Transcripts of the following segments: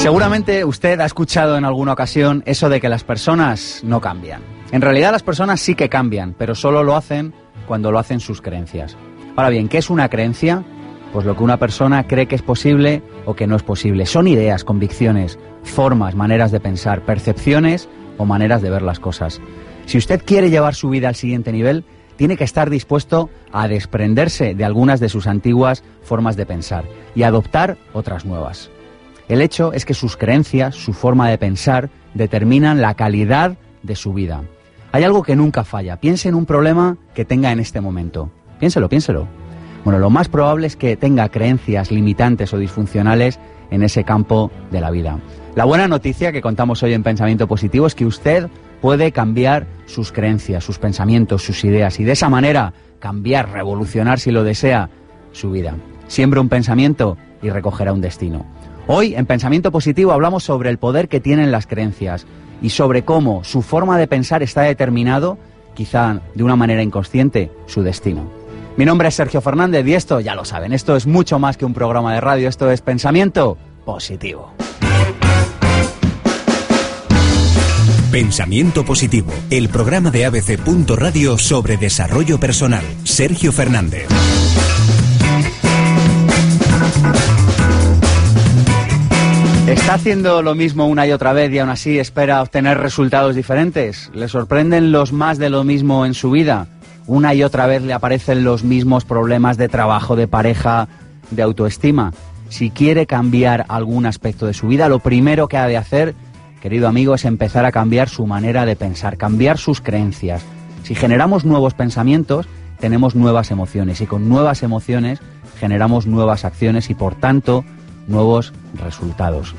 Seguramente usted ha escuchado en alguna ocasión eso de que las personas no cambian. En realidad las personas sí que cambian, pero solo lo hacen cuando lo hacen sus creencias. Ahora bien, ¿qué es una creencia? Pues lo que una persona cree que es posible o que no es posible. Son ideas, convicciones, formas, maneras de pensar, percepciones o maneras de ver las cosas. Si usted quiere llevar su vida al siguiente nivel, tiene que estar dispuesto a desprenderse de algunas de sus antiguas formas de pensar y adoptar otras nuevas. El hecho es que sus creencias, su forma de pensar, determinan la calidad de su vida. Hay algo que nunca falla. Piense en un problema que tenga en este momento. Piénselo, piénselo. Bueno, lo más probable es que tenga creencias limitantes o disfuncionales en ese campo de la vida. La buena noticia que contamos hoy en Pensamiento Positivo es que usted puede cambiar sus creencias, sus pensamientos, sus ideas y de esa manera cambiar, revolucionar si lo desea su vida. Siembra un pensamiento y recogerá un destino. Hoy, en Pensamiento Positivo, hablamos sobre el poder que tienen las creencias y sobre cómo su forma de pensar está determinado, quizá de una manera inconsciente, su destino. Mi nombre es Sergio Fernández y esto, ya lo saben, esto es mucho más que un programa de radio, esto es Pensamiento Positivo. Pensamiento Positivo, el programa de ABC. Radio sobre desarrollo personal. Sergio Fernández. ¿Está haciendo lo mismo una y otra vez y aún así espera obtener resultados diferentes? ¿Le sorprenden los más de lo mismo en su vida? Una y otra vez le aparecen los mismos problemas de trabajo, de pareja, de autoestima. Si quiere cambiar algún aspecto de su vida, lo primero que ha de hacer, querido amigo, es empezar a cambiar su manera de pensar, cambiar sus creencias. Si generamos nuevos pensamientos, tenemos nuevas emociones y con nuevas emociones generamos nuevas acciones y por tanto nuevos resultados.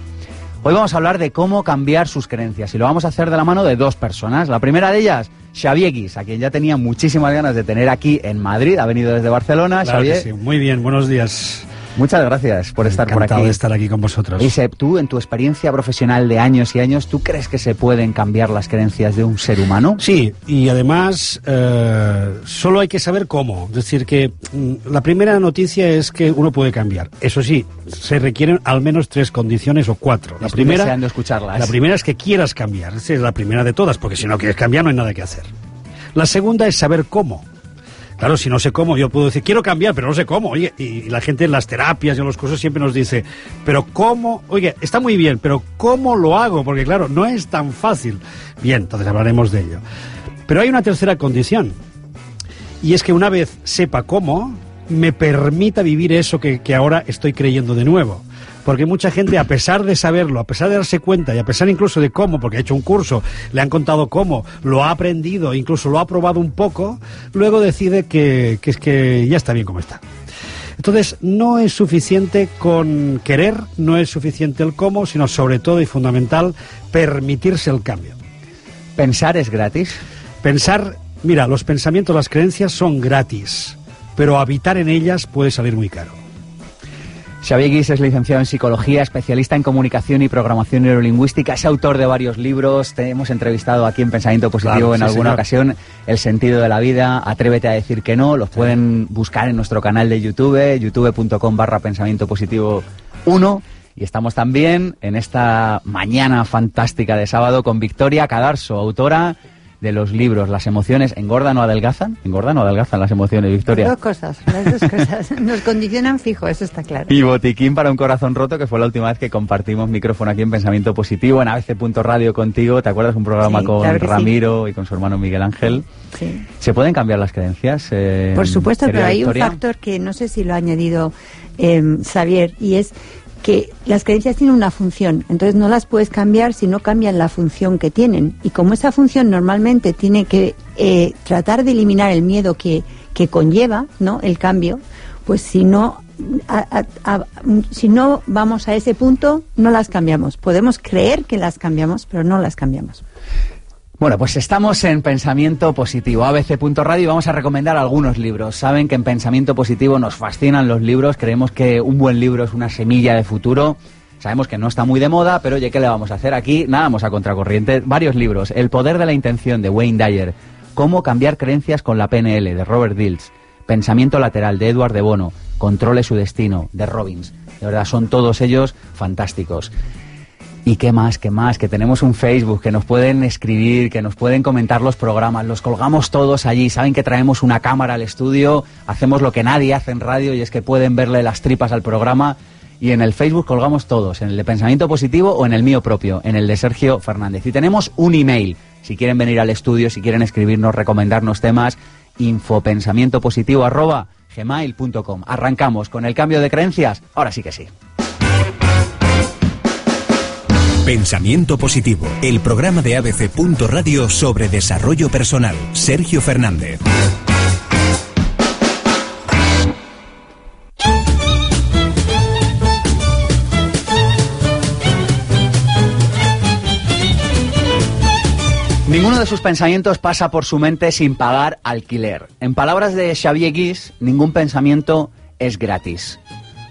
Hoy vamos a hablar de cómo cambiar sus creencias y lo vamos a hacer de la mano de dos personas. La primera de ellas, Xavier a quien ya tenía muchísimas ganas de tener aquí en Madrid, ha venido desde Barcelona. Claro que sí. Muy bien, buenos días. Muchas gracias por estar por aquí. de estar aquí con vosotros. Ise, tú, en tu experiencia profesional de años y años, ¿tú crees que se pueden cambiar las creencias de un ser humano? Sí, y además eh, solo hay que saber cómo. Es decir, que mm, la primera noticia es que uno puede cambiar. Eso sí, se requieren al menos tres condiciones o cuatro. La primera, deseando escucharlas. la primera es que quieras cambiar. Esa es la primera de todas, porque si no quieres cambiar no hay nada que hacer. La segunda es saber cómo. Claro, si no sé cómo, yo puedo decir, quiero cambiar, pero no sé cómo. Oye, y la gente en las terapias y en los cursos siempre nos dice, pero ¿cómo? Oye, está muy bien, pero ¿cómo lo hago? Porque claro, no es tan fácil. Bien, entonces hablaremos de ello. Pero hay una tercera condición. Y es que una vez sepa cómo, me permita vivir eso que, que ahora estoy creyendo de nuevo porque mucha gente, a pesar de saberlo, a pesar de darse cuenta y a pesar incluso de cómo, porque ha hecho un curso, le han contado cómo, lo ha aprendido, incluso lo ha probado un poco, luego decide que, que es que ya está bien como está. Entonces, no es suficiente con querer, no es suficiente el cómo, sino sobre todo y fundamental, permitirse el cambio. ¿Pensar es gratis? Pensar, mira, los pensamientos, las creencias son gratis, pero habitar en ellas puede salir muy caro. Xavier Guis es licenciado en psicología, especialista en comunicación y programación neurolingüística, es autor de varios libros, te hemos entrevistado aquí en Pensamiento Positivo Claro, en sí, alguna señor. ocasión, El sentido de la vida, Atrévete a decir que no, los pueden buscar en nuestro canal de YouTube, youtube.com barra pensamiento positivo 1 y estamos también en esta mañana fantástica de sábado con Victoria Cadarso, autora de los libros Las emociones engordan o adelgazan, engordan o adelgazan las emociones, Victoria. Dos cosas, las dos cosas. Nos condicionan fijo, eso está claro. Y Botiquín para un corazón roto, que fue la última vez que compartimos micrófono aquí en Pensamiento Positivo, en ABC.radio contigo. ¿Te acuerdas? Un programa Sí, con claro que sí. Ramiro y con su hermano Miguel Ángel. Sí. ¿Se pueden cambiar las creencias? eh, Por supuesto, pero hay Victoria? un factor que no sé si lo ha añadido eh, Xavier, y es que las creencias tienen una función, entonces no las puedes cambiar si no cambian la función que tienen. Y como esa función normalmente tiene que eh, tratar de eliminar el miedo que, que conlleva ¿no? el cambio, pues si no, si no vamos a ese punto, no las cambiamos. Podemos creer que las cambiamos, pero no las cambiamos. Bueno, pues estamos en Pensamiento Positivo, abc.radio, y vamos a recomendar algunos libros. Saben que en Pensamiento Positivo nos fascinan los libros, creemos que un buen libro es una semilla de futuro. Sabemos que no está muy de moda, pero oye, ¿qué le vamos a hacer aquí? Nada, vamos a contracorriente. Varios libros. El poder de la intención, de Wayne Dyer. Cómo cambiar creencias con la PNL, de Robert Dills. Pensamiento lateral, de Edward de Bono. Controle su destino, de Robbins. De verdad, son todos ellos fantásticos. Y qué más, qué más, que tenemos un Facebook, que nos pueden escribir, que nos pueden comentar los programas, los colgamos todos allí, saben que traemos una cámara al estudio, hacemos lo que nadie hace en radio y es que pueden verle las tripas al programa y en el Facebook colgamos todos, en el de Pensamiento Positivo o en el mío propio, en el de Sergio Fernández. Y tenemos un email, si quieren venir al estudio, si quieren escribirnos, recomendarnos temas, infopensamientopositivo arroba gmail.com. Arrancamos con el cambio de creencias, ahora sí que sí. Pensamiento Positivo, el programa de ABC. Radio sobre desarrollo personal. Sergio Fernández. Ninguno de sus pensamientos pasa por su mente sin pagar alquiler. En palabras de Xavier Guis, ningún pensamiento es gratis.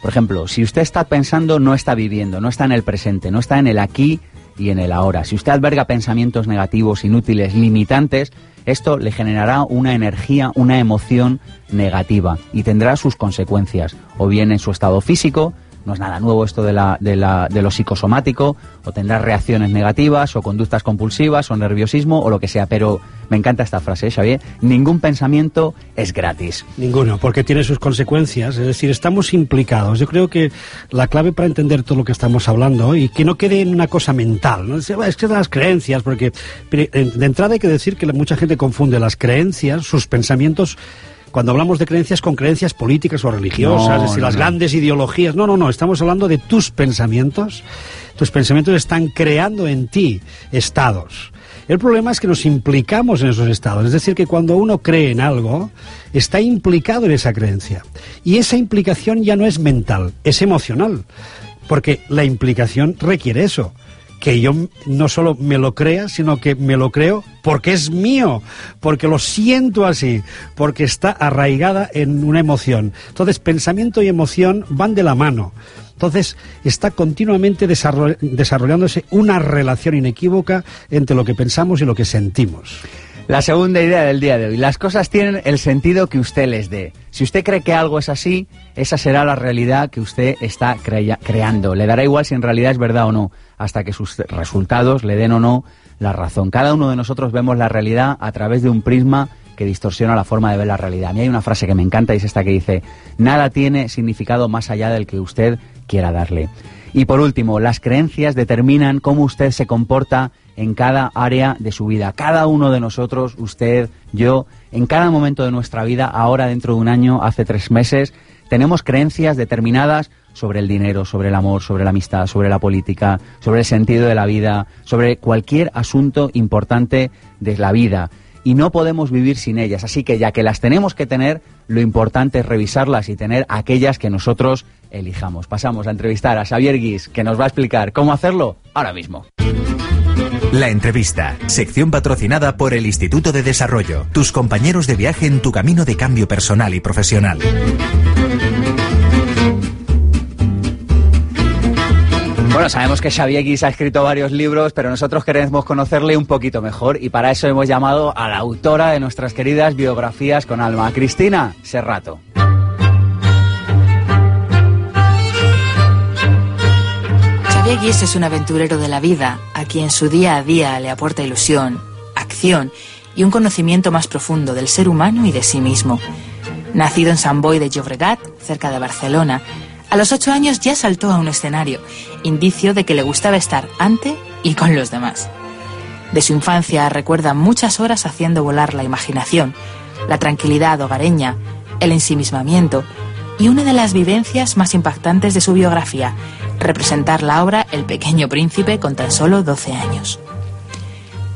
Por ejemplo, si usted está pensando, no está viviendo, no está en el presente, no está en el aquí y en el ahora. Si usted alberga pensamientos negativos, inútiles, limitantes, esto le generará una energía, una emoción negativa y tendrá sus consecuencias, o bien en su estado físico, no es nada nuevo esto de, la, de, la, de lo psicosomático, o tendrá reacciones negativas, o conductas compulsivas, o nerviosismo, o lo que sea. Pero me encanta esta frase, ¿eh, Xavier. Ningún pensamiento es gratis. Ninguno, porque tiene sus consecuencias. Es decir, estamos implicados. Yo creo que la clave para entender todo lo que estamos hablando y que no quede en una cosa mental. ¿no? Es que las creencias, porque de entrada hay que decir que mucha gente confunde las creencias, sus pensamientos cuando hablamos de creencias con creencias políticas o religiosas, es decir, las grandes ideologías. No, no, no, estamos hablando de tus pensamientos. Tus pensamientos están creando en ti estados. El problema es que nos implicamos en esos estados, es decir, que cuando uno cree en algo, está implicado en esa creencia. Y esa implicación ya no es mental, es emocional, porque la implicación requiere eso que yo no solo me lo crea, sino que me lo creo porque es mío, porque lo siento así, porque está arraigada en una emoción. Entonces, pensamiento y emoción van de la mano. Entonces, está continuamente desarrollándose una relación inequívoca entre lo que pensamos y lo que sentimos. La segunda idea del día de hoy. Las cosas tienen el sentido que usted les dé. Si usted cree que algo es así, esa será la realidad que usted está creando. Le dará igual si en realidad es verdad o no, hasta que sus resultados le den o no la razón. Cada uno de nosotros vemos la realidad a través de un prisma que distorsiona la forma de ver la realidad. A mí hay una frase que me encanta y es esta que dice, nada tiene significado más allá del que usted quiera darle. Y por último, las creencias determinan cómo usted se comporta en cada área de su vida. Cada uno de nosotros, usted, yo, en cada momento de nuestra vida, ahora dentro de un año, hace tres meses, tenemos creencias determinadas sobre el dinero, sobre el amor, sobre la amistad, sobre la política, sobre el sentido de la vida, sobre cualquier asunto importante de la vida. Y no podemos vivir sin ellas. Así que ya que las tenemos que tener, lo importante es revisarlas y tener aquellas que nosotros elijamos. Pasamos a entrevistar a Xavier Guis, que nos va a explicar cómo hacerlo ahora mismo. La entrevista, sección patrocinada por el Instituto de Desarrollo, tus compañeros de viaje en tu camino de cambio personal y profesional. Bueno, sabemos que Xavier Guis ha escrito varios libros, pero nosotros queremos conocerle un poquito mejor y para eso hemos llamado a la autora de nuestras queridas biografías con alma, Cristina Serrato. Guis es un aventurero de la vida, a quien su día a día le aporta ilusión, acción y un conocimiento más profundo del ser humano y de sí mismo. Nacido en San Boi de Llobregat, cerca de Barcelona, a los ocho años ya saltó a un escenario, indicio de que le gustaba estar ante y con los demás. De su infancia recuerda muchas horas haciendo volar la imaginación, la tranquilidad hogareña, el ensimismamiento y una de las vivencias más impactantes de su biografía, representar la obra El pequeño príncipe con tan solo 12 años.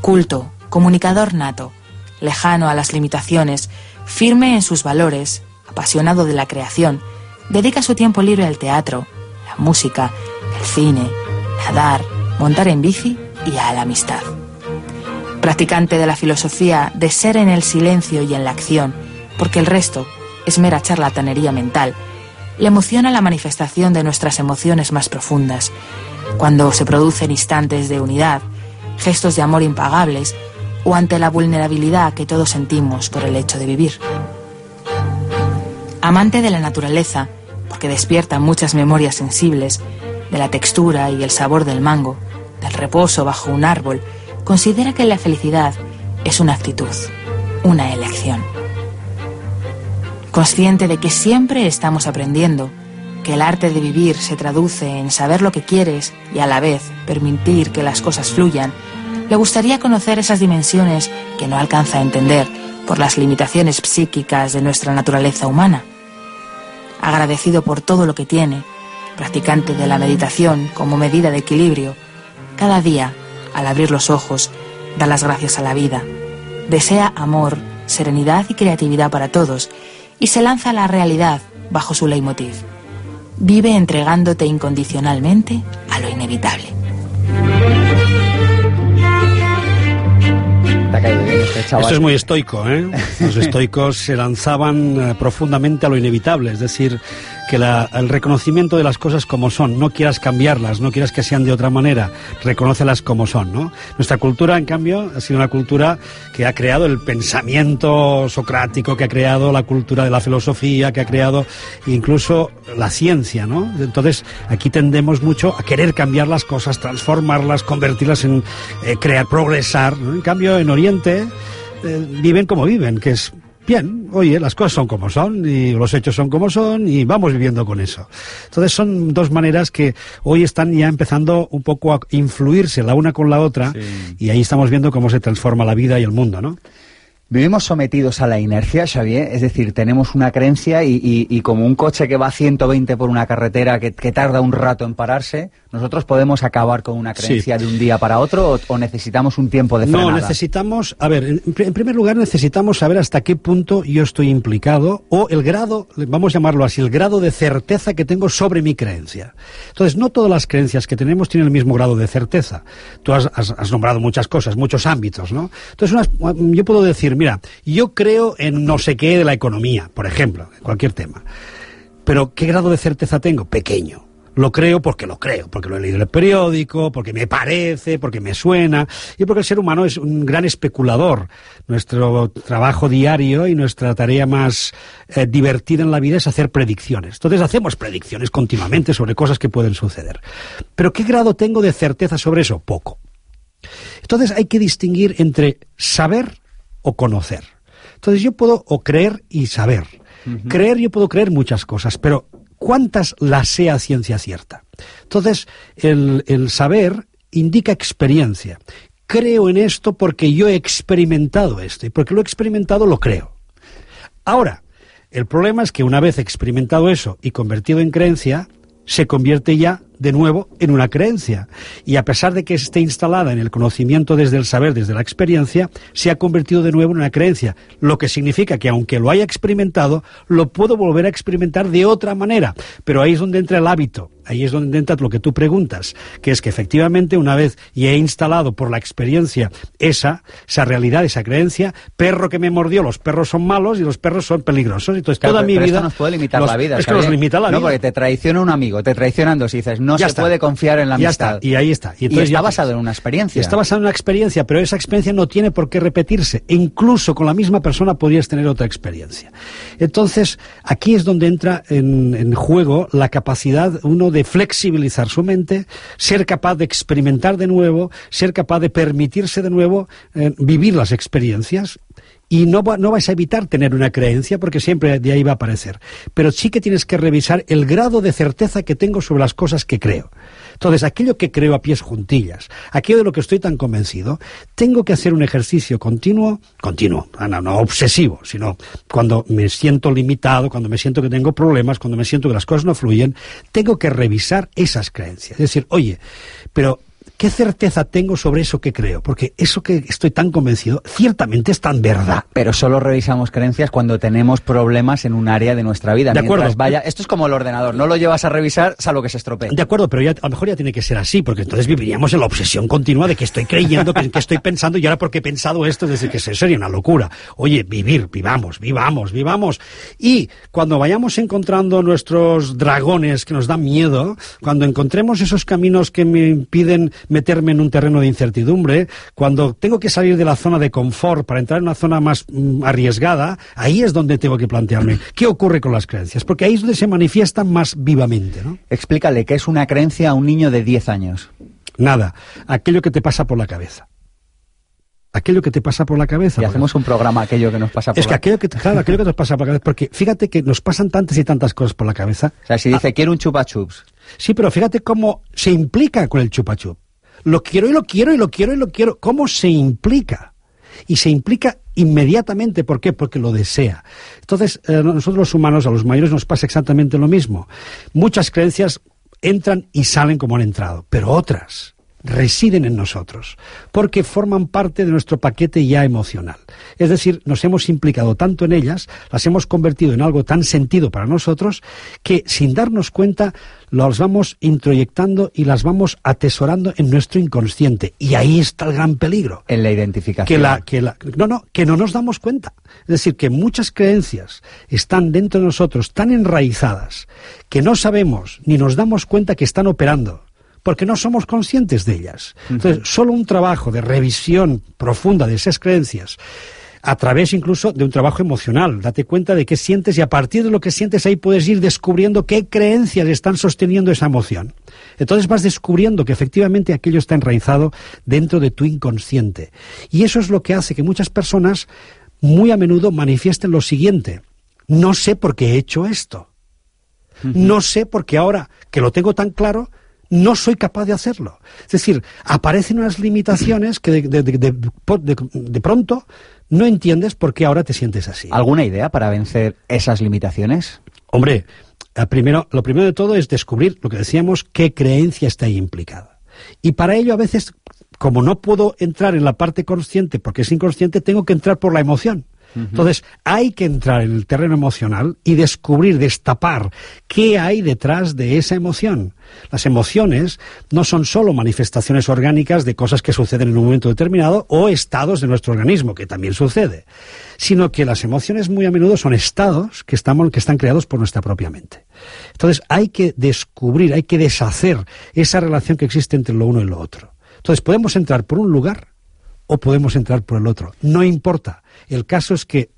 Culto, comunicador nato, lejano a las limitaciones, firme en sus valores, apasionado de la creación, dedica su tiempo libre al teatro, la música, el cine, nadar, montar en bici y a la amistad. Practicante de la filosofía de ser en el silencio y en la acción, porque el resto es mera charlatanería mental, le emociona la manifestación de nuestras emociones más profundas, cuando se producen instantes de unidad, gestos de amor impagables o ante la vulnerabilidad que todos sentimos por el hecho de vivir. Amante de la naturaleza, porque despierta muchas memorias sensibles, de la textura y el sabor del mango, del reposo bajo un árbol, considera que la felicidad es una actitud, una elección. Consciente de que siempre estamos aprendiendo, que el arte de vivir se traduce en saber lo que quieres y a la vez permitir que las cosas fluyan, le gustaría conocer esas dimensiones que no alcanza a entender por las limitaciones psíquicas de nuestra naturaleza humana. Agradecido por todo lo que tiene, practicante de la meditación como medida de equilibrio, cada día, al abrir los ojos, da las gracias a la vida. Desea amor, serenidad y creatividad para todos y se lanza a la realidad bajo su leitmotiv. Vive entregándote incondicionalmente a lo inevitable. Este Esto es muy estoico, ¿eh? Los estoicos se lanzaban eh, profundamente a lo inevitable, es decir, que el reconocimiento de las cosas como son, no quieras cambiarlas, no quieras que sean de otra manera, reconócelas como son, ¿no? Nuestra cultura, en cambio, ha sido una cultura que ha creado el pensamiento socrático, que ha creado la cultura de la filosofía, que ha creado incluso la ciencia, ¿no? Entonces, aquí tendemos mucho a querer cambiar las cosas, transformarlas, convertirlas en eh, crear, progresar, En cambio, en Oriente eh, viven como viven, que es bien, oye, las cosas son como son y los hechos son como son y vamos viviendo con eso. Entonces son dos maneras que hoy están ya empezando un poco a influirse la una con la otra y ahí estamos viendo cómo se transforma la vida y el mundo, ¿no? Vivimos sometidos a la inercia, Xavier, es decir, tenemos una creencia y, como un coche que va a 120 por una carretera que, tarda un rato en pararse, ¿nosotros podemos acabar con una creencia de un día para otro o, necesitamos un tiempo de frenada? No, necesitamos, a ver, en, primer lugar necesitamos saber hasta qué punto yo estoy implicado o el grado, vamos a llamarlo así, el grado de certeza que tengo sobre mi creencia. Entonces, no todas las creencias que tenemos tienen el mismo grado de certeza. Tú has, has nombrado muchas cosas, muchos ámbitos, ¿no? Entonces, yo puedo decir, mira, yo creo en no sé qué de la economía, por ejemplo, en cualquier tema. Pero ¿qué grado de certeza tengo? Pequeño. Lo creo porque lo creo, porque lo he leído en el periódico, porque me parece, porque me suena y porque el ser humano es un gran especulador. Nuestro trabajo diario y nuestra tarea más eh, divertida en la vida es hacer predicciones. Entonces hacemos predicciones continuamente sobre cosas que pueden suceder. Pero ¿qué grado tengo de certeza sobre eso? Poco. Entonces hay que distinguir entre saber o conocer. Entonces yo puedo o creer y saber. Creer, yo puedo creer muchas cosas, pero ¿cuántas las sé a ciencia cierta? Entonces, el, el saber indica experiencia. Creo en esto porque yo he experimentado esto y porque lo he experimentado lo creo. Ahora, el problema es que una vez experimentado eso y convertido en creencia, se convierte ya de nuevo en una creencia. Y a pesar de que esté instalada en el conocimiento desde el saber, desde la experiencia, se ha convertido de nuevo en una creencia. Lo que significa que aunque lo haya experimentado, lo puedo volver a experimentar de otra manera. Pero ahí es donde entra el hábito. Ahí es donde entra lo que tú preguntas, que es que efectivamente una vez y he instalado por la experiencia esa, esa realidad, esa creencia, perro que me mordió, los perros son malos y los perros son peligrosos. Entonces toda mi vida... nos puede limitar la vida. Es que nos limita la vida. No, porque te traiciona un amigo, te traicionan dos y dices, no se puede confiar en la amistad. y ahí está. Y, entonces está basado en una experiencia. Está basado en una experiencia, pero esa experiencia no tiene por qué repetirse. E incluso con la misma persona podrías tener otra experiencia. Entonces, aquí es donde entra en, en juego la capacidad uno de flexibilizar su mente, ser capaz de experimentar de nuevo, ser capaz de permitirse de nuevo eh, vivir las experiencias y no, va, no vas a evitar tener una creencia porque siempre de ahí va a aparecer. Pero sí que tienes que revisar el grado de certeza que tengo sobre las cosas que creo. Entonces, aquello que creo a pies juntillas, aquello de lo que estoy tan convencido, tengo que hacer un ejercicio continuo, continuo, ah, no, no obsesivo, sino cuando me siento limitado, cuando me siento que tengo problemas, cuando me siento que las cosas no fluyen, tengo que revisar esas creencias. Es decir, oye, pero ¿qué certeza tengo sobre eso que creo? Porque eso que estoy tan convencido, ciertamente es tan verdad. Pero solo revisamos creencias cuando tenemos problemas en un área de nuestra vida. De acuerdo. Vaya, esto es como el ordenador, no lo llevas a revisar salvo que se estropee. De acuerdo, pero ya, a lo mejor ya tiene que ser así, porque entonces viviríamos en la obsesión continua de que estoy creyendo, que, que estoy pensando, y ahora porque he pensado esto, desde que sería una locura. Oye, vivir, vivamos, vivamos, vivamos. Y cuando vayamos encontrando nuestros dragones que nos dan miedo, cuando encontremos esos caminos que me impiden meterme en un terreno de incertidumbre, cuando tengo que salir de la zona de confort para entrar en una zona más mm, arriesgada, ahí es donde tengo que plantearme qué ocurre con las creencias, porque ahí es donde se manifiestan más vivamente. ¿no? Explícale qué es una creencia a un niño de 10 años. Nada, aquello que te pasa por la cabeza. Aquello que te pasa por la cabeza. Y hacemos un programa aquello que nos pasa por Es que la aquello que, claro, aquello que nos pasa por la cabeza, porque fíjate que nos pasan tantas y tantas cosas por la cabeza. O sea, si dice, quiero un chupa chups. Sí, pero fíjate cómo se implica con el chupa chup. Lo quiero y lo quiero y lo quiero y lo quiero. ¿Cómo se implica? Y se implica inmediatamente. ¿Por qué? Porque lo desea. Entonces, eh, nosotros los humanos, a los mayores, nos pasa exactamente lo mismo. Muchas creencias entran y salen como han entrado, pero otras residen en nosotros, porque forman parte de nuestro paquete ya emocional. Es decir, nos hemos implicado tanto en ellas, las hemos convertido en algo tan sentido para nosotros, que sin darnos cuenta las vamos introyectando y las vamos atesorando en nuestro inconsciente. Y ahí está el gran peligro. En la identificación. Que la, que la, no, no, que no nos damos cuenta. Es decir, que muchas creencias están dentro de nosotros tan enraizadas que no sabemos ni nos damos cuenta que están operando porque no somos conscientes de ellas. Entonces, solo un trabajo de revisión profunda de esas creencias, a través incluso de un trabajo emocional, date cuenta de qué sientes y a partir de lo que sientes ahí puedes ir descubriendo qué creencias están sosteniendo esa emoción. Entonces vas descubriendo que efectivamente aquello está enraizado dentro de tu inconsciente. Y eso es lo que hace que muchas personas muy a menudo manifiesten lo siguiente. No sé por qué he hecho esto. No sé por qué ahora que lo tengo tan claro, no soy capaz de hacerlo. Es decir, aparecen unas limitaciones que de, de, de, de, pronto no entiendes por qué ahora te sientes así. ¿Alguna idea para vencer esas limitaciones? Hombre, primero, lo primero de todo es descubrir lo que decíamos, qué creencia está ahí implicada. Y para ello a veces, como no puedo entrar en la parte consciente porque es inconsciente, tengo que entrar por la emoción. Entonces, hay que entrar en el terreno emocional y descubrir, destapar qué hay detrás de esa emoción. Las emociones no son solo manifestaciones orgánicas de cosas que suceden en un momento determinado o estados de nuestro organismo, que también sucede, sino que las emociones muy a menudo son estados que, estamos, que están creados por nuestra propia mente. Entonces, hay que descubrir, hay que deshacer esa relación que existe entre lo uno y lo otro. Entonces, podemos entrar por un lugar o podemos entrar por el otro. No importa. El caso es que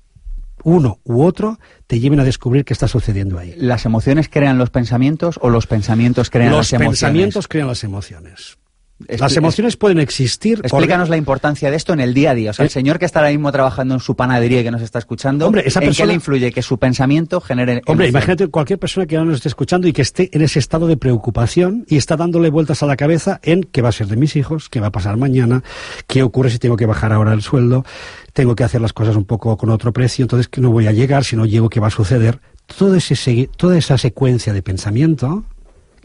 uno u otro te lleven a descubrir qué está sucediendo ahí. ¿Las emociones crean los pensamientos o los pensamientos crean los las emociones? Los pensamientos crean las emociones. Las emociones pueden existir. Explícanos la importancia de esto en el día a día. O sea, el señor que está ahora mismo trabajando en su panadería y que nos está escuchando, Hombre, esa ¿en persona... qué le influye que su pensamiento genere. Hombre, emoción? imagínate cualquier persona que ahora nos esté escuchando y que esté en ese estado de preocupación y está dándole vueltas a la cabeza en qué va a ser de mis hijos, qué va a pasar mañana, qué ocurre si tengo que bajar ahora el sueldo, tengo que hacer las cosas un poco con otro precio, entonces que no voy a llegar, si no llego, ¿qué va a suceder? Todo ese, toda esa secuencia de pensamiento,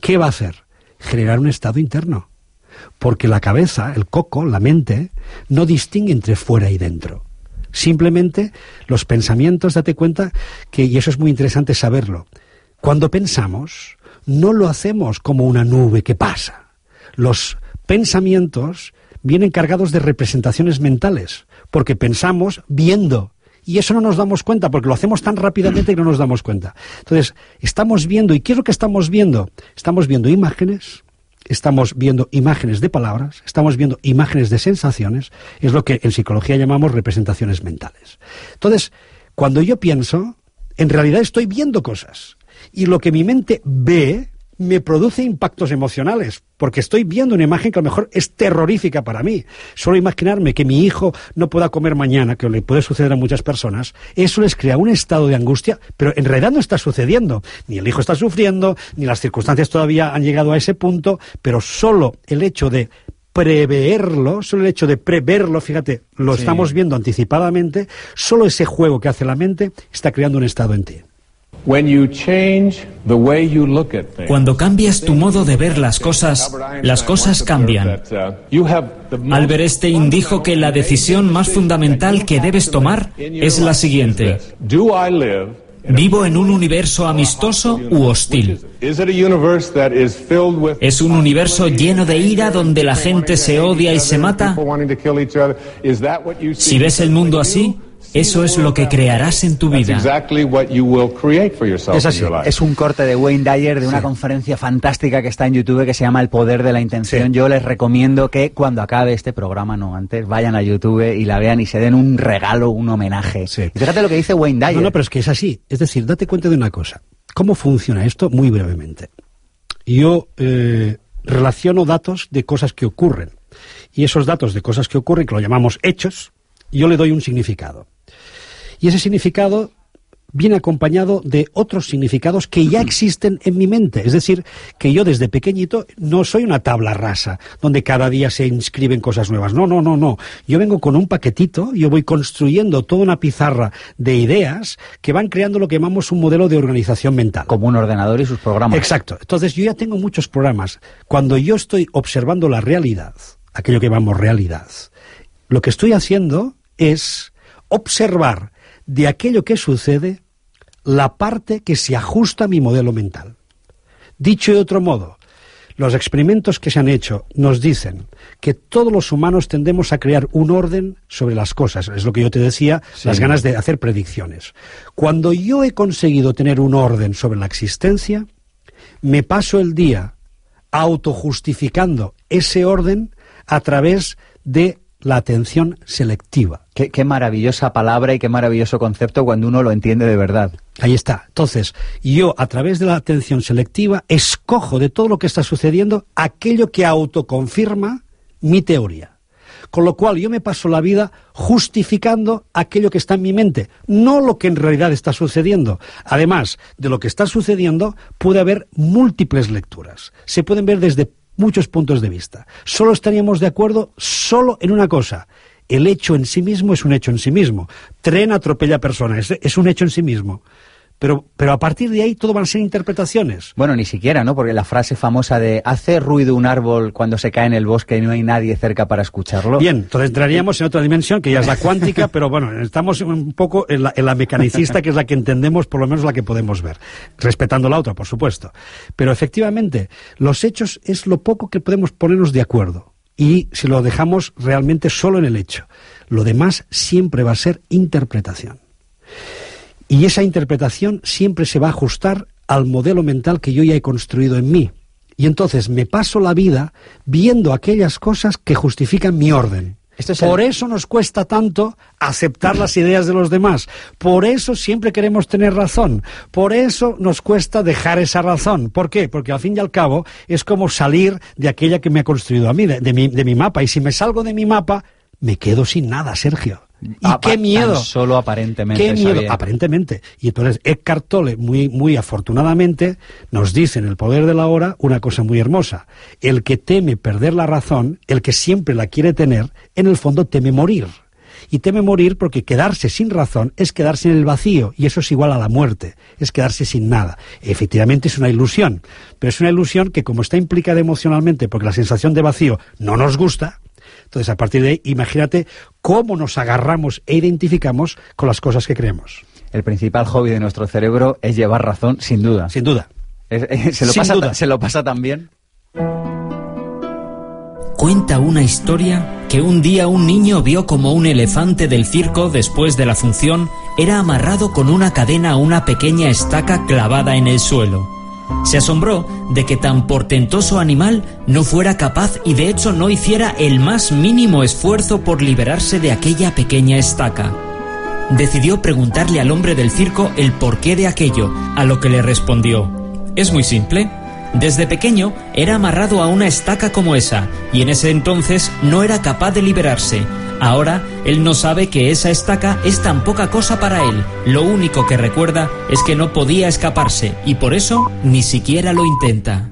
¿qué va a hacer? Generar un estado interno porque la cabeza, el coco, la mente, no distingue entre fuera y dentro. Simplemente los pensamientos, date cuenta que, y eso es muy interesante saberlo, cuando pensamos, no lo hacemos como una nube que pasa. Los pensamientos vienen cargados de representaciones mentales, porque pensamos viendo, y eso no nos damos cuenta porque lo hacemos tan rápidamente que no nos damos cuenta. Entonces, estamos viendo, ¿y qué es lo que estamos viendo? Estamos viendo imágenes, estamos viendo imágenes de palabras, estamos viendo imágenes de sensaciones, es lo que en psicología llamamos representaciones mentales. Entonces, cuando yo pienso, en realidad estoy viendo cosas. Y lo que mi mente ve me produce impactos emocionales, porque estoy viendo una imagen que a lo mejor es terrorífica para mí. Solo imaginarme que mi hijo no pueda comer mañana, que le puede suceder a muchas personas, eso les crea un estado de angustia, pero en realidad no está sucediendo. Ni el hijo está sufriendo, ni las circunstancias todavía han llegado a ese punto, pero solo el hecho de preverlo, solo el hecho de preverlo, fíjate, lo estamos viendo anticipadamente, solo ese juego que hace la mente está creando un estado en ti. Cuando cambias tu modo de ver las cosas, las cosas cambian. Albert Einstein dijo que la decisión más fundamental que debes tomar es la siguiente. ¿Vivo en un universo amistoso u hostil? ¿Es un universo lleno de ira donde la gente se odia y se mata? Si ves el mundo así, eso es lo que crearás en tu vida. Es así. Es un corte de Wayne Dyer de una conferencia fantástica que está en YouTube que se llama El Poder de la Intención. Yo les recomiendo que cuando acabe este programa, no antes, vayan a YouTube y la vean y se den un regalo, un homenaje. fíjate lo que dice Wayne Dyer. No, no, pero es que es así. Es decir, date cuenta de una cosa. ¿Cómo funciona esto? Muy brevemente. Yo eh, relaciono datos de cosas que ocurren. Y esos datos de cosas que ocurren, que lo llamamos hechos, yo le doy un significado. Y ese significado viene acompañado de otros significados que ya existen en mi mente. Es decir, que yo desde pequeñito no soy una tabla rasa, donde cada día se inscriben cosas nuevas. No, no, no, no. Yo vengo con un paquetito, yo voy construyendo toda una pizarra de ideas que van creando lo que llamamos un modelo de organización mental. Como un ordenador y sus programas. Exacto. Entonces yo ya tengo muchos programas. Cuando yo estoy observando la realidad, aquello que llamamos realidad, lo que estoy haciendo es observar de aquello que sucede la parte que se ajusta a mi modelo mental. Dicho de otro modo, los experimentos que se han hecho nos dicen que todos los humanos tendemos a crear un orden sobre las cosas. Es lo que yo te decía, las ganas de hacer predicciones. Cuando yo he conseguido tener un orden sobre la existencia, me paso el día autojustificando ese orden a través de la atención selectiva. Qué, maravillosa palabra y qué maravilloso concepto cuando uno lo entiende de verdad. Ahí está. Entonces, yo a través de la atención selectiva escojo de todo lo que está sucediendo aquello que autoconfirma mi teoría. Con lo cual yo me paso la vida justificando aquello que está en mi mente, no lo que en realidad está sucediendo. Además de lo que está sucediendo, puede haber múltiples lecturas. Se pueden ver desde muchos puntos de vista. Solo estaríamos de acuerdo solo en una cosa. El hecho en sí mismo es un hecho en sí mismo. Tren atropella personas, es, un hecho en sí mismo. Pero, pero a partir de ahí todo van a ser interpretaciones. Bueno, ni siquiera, ¿no? Porque la frase famosa de hace ruido un árbol cuando se cae en el bosque y no hay nadie cerca para escucharlo. Bien, entonces entraríamos en otra dimensión que ya es la cuántica, pero bueno, estamos un poco en la, en la mecanicista, que es la que entendemos, por lo menos la que podemos ver, respetando la otra, por supuesto. Pero efectivamente, los hechos es lo poco que podemos ponernos de acuerdo. Y si lo dejamos realmente solo en el hecho, lo demás siempre va a ser interpretación. Y esa interpretación siempre se va a ajustar al modelo mental que yo ya he construido en mí. Y entonces me paso la vida viendo aquellas cosas que justifican mi orden. Por eso nos cuesta tanto aceptar las ideas de los demás. Por eso siempre queremos tener razón. Por eso nos cuesta dejar esa razón. ¿Por qué? Porque al fin y al cabo es como salir de aquella que me ha construido a mí, de, mi, de mi mapa. Y si me salgo de mi mapa, me quedo sin nada, Sergio. Y qué miedo. solo aparentemente. Qué miedo, aparentemente. Y entonces Eckhart Tolle, muy, muy afortunadamente, nos dice en El Poder de la Hora una cosa muy hermosa. El que teme perder la razón, el que siempre la quiere tener, en el fondo teme morir. Y teme morir porque quedarse sin razón es quedarse en el vacío, y eso es igual a la muerte, es quedarse sin nada. Efectivamente es una ilusión, pero es una ilusión que como está implicada emocionalmente, porque la sensación de vacío no nos gusta, entonces, a partir de ahí, imagínate cómo nos agarramos e identificamos con las cosas que creemos. El principal hobby de nuestro cerebro es llevar razón, sin duda. Sin duda. ¿Se, lo pasa, ¿Se lo pasa también? Cuenta una historia que un día un niño vio como un elefante del circo después de la función era amarrado con una cadena a una pequeña estaca clavada en el suelo. Se asombró de que tan portentoso animal no fuera capaz y de hecho no hiciera el más mínimo esfuerzo por liberarse de aquella pequeña estaca. Decidió preguntarle al hombre del circo el porqué de aquello, a lo que le respondió, es muy simple, Desde pequeño era amarrado a una estaca como esa y en ese entonces no era capaz de liberarse. Ahora él no sabe que esa estaca es tan poca cosa para él. Lo único que recuerda es que no podía escaparse y por eso ni siquiera lo intenta.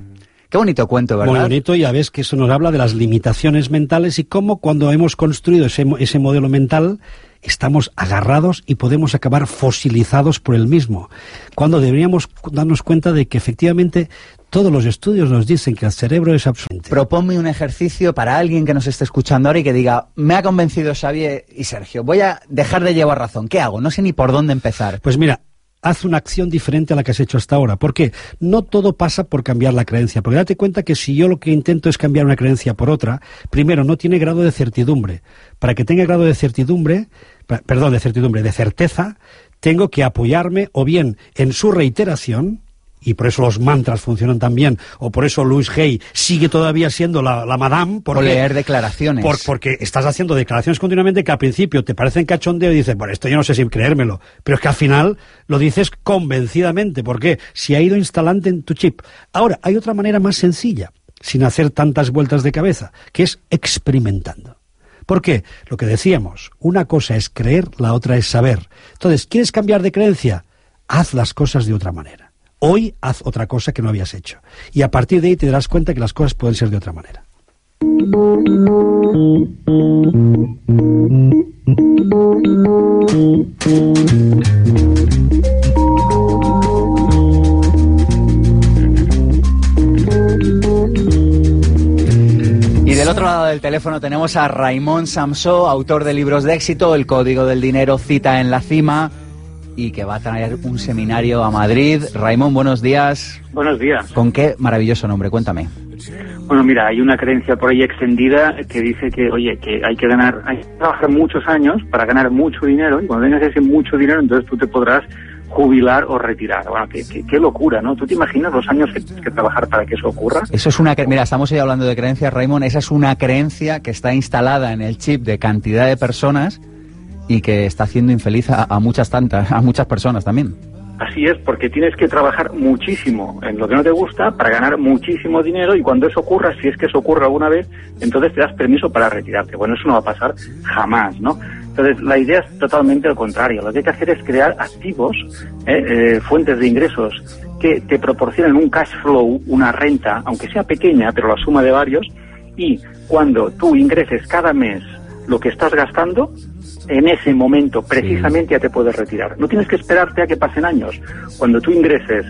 Qué bonito cuento, ¿verdad? Muy bonito, ya ves que eso nos habla de las limitaciones mentales y cómo cuando hemos construido ese, ese modelo mental estamos agarrados y podemos acabar fosilizados por el mismo. Cuando deberíamos darnos cuenta de que efectivamente todos los estudios nos dicen que el cerebro es absolutamente. Proponme un ejercicio para alguien que nos esté escuchando ahora y que diga, me ha convencido Xavier y Sergio, voy a dejar de llevar razón. ¿Qué hago? No sé ni por dónde empezar. Pues mira, haz una acción diferente a la que has hecho hasta ahora. Porque no todo pasa por cambiar la creencia. Porque date cuenta que si yo lo que intento es cambiar una creencia por otra, primero no tiene grado de certidumbre. Para que tenga grado de certidumbre, perdón, de certidumbre, de certeza, tengo que apoyarme o bien en su reiteración, y por eso los mantras funcionan tan bien, o por eso Louis Hay sigue todavía siendo la, la madame. Porque, leer declaraciones. porque estás haciendo declaraciones continuamente que al principio te parecen cachondeo y dices, bueno, esto yo no sé si creérmelo, pero es que al final lo dices convencidamente, porque si ha ido instalante en tu chip. Ahora, hay otra manera más sencilla, sin hacer tantas vueltas de cabeza, que es experimentando. ¿Por qué? Lo que decíamos, una cosa es creer, la otra es saber. Entonces, ¿quieres cambiar de creencia? Haz las cosas de otra manera. Hoy haz otra cosa que no habías hecho. Y a partir de ahí te darás cuenta que las cosas pueden ser de otra manera. Y del otro lado del teléfono tenemos a Raimón Samsó, autor de libros de éxito, El Código del Dinero, Cita en la Cima, y que va a traer un seminario a Madrid. Raimón, buenos días. Buenos días. ¿Con qué maravilloso nombre? Cuéntame. Bueno, mira, hay una creencia por ahí extendida que dice que, oye, que hay que ganar, hay que trabajar muchos años para ganar mucho dinero y cuando tengas ese mucho dinero, entonces tú te podrás jubilar o retirar. Bueno, qué, qué, locura, ¿no? ¿Tú te imaginas los años que tienes que trabajar para que eso ocurra? Eso es una... Mira, estamos ahí hablando de creencias, Raimón. Esa es una creencia que está instalada en el chip de cantidad de personas y que está haciendo infeliz a, muchas tantas, a muchas personas también. Así es, porque tienes que trabajar muchísimo en lo que no te gusta para ganar muchísimo dinero y cuando eso ocurra, si es que eso ocurre alguna vez, entonces te das permiso para retirarte. Bueno, eso no va a pasar jamás, ¿no? Entonces, la idea es totalmente lo contrario. Lo que hay que hacer es crear activos, ¿eh? Eh, fuentes de ingresos que te proporcionen un cash flow, una renta, aunque sea pequeña, pero la suma de varios, y cuando tú ingreses cada mes lo que estás gastando, en ese momento precisamente ya te puedes retirar. No tienes que esperarte a que pasen años. Cuando tú ingreses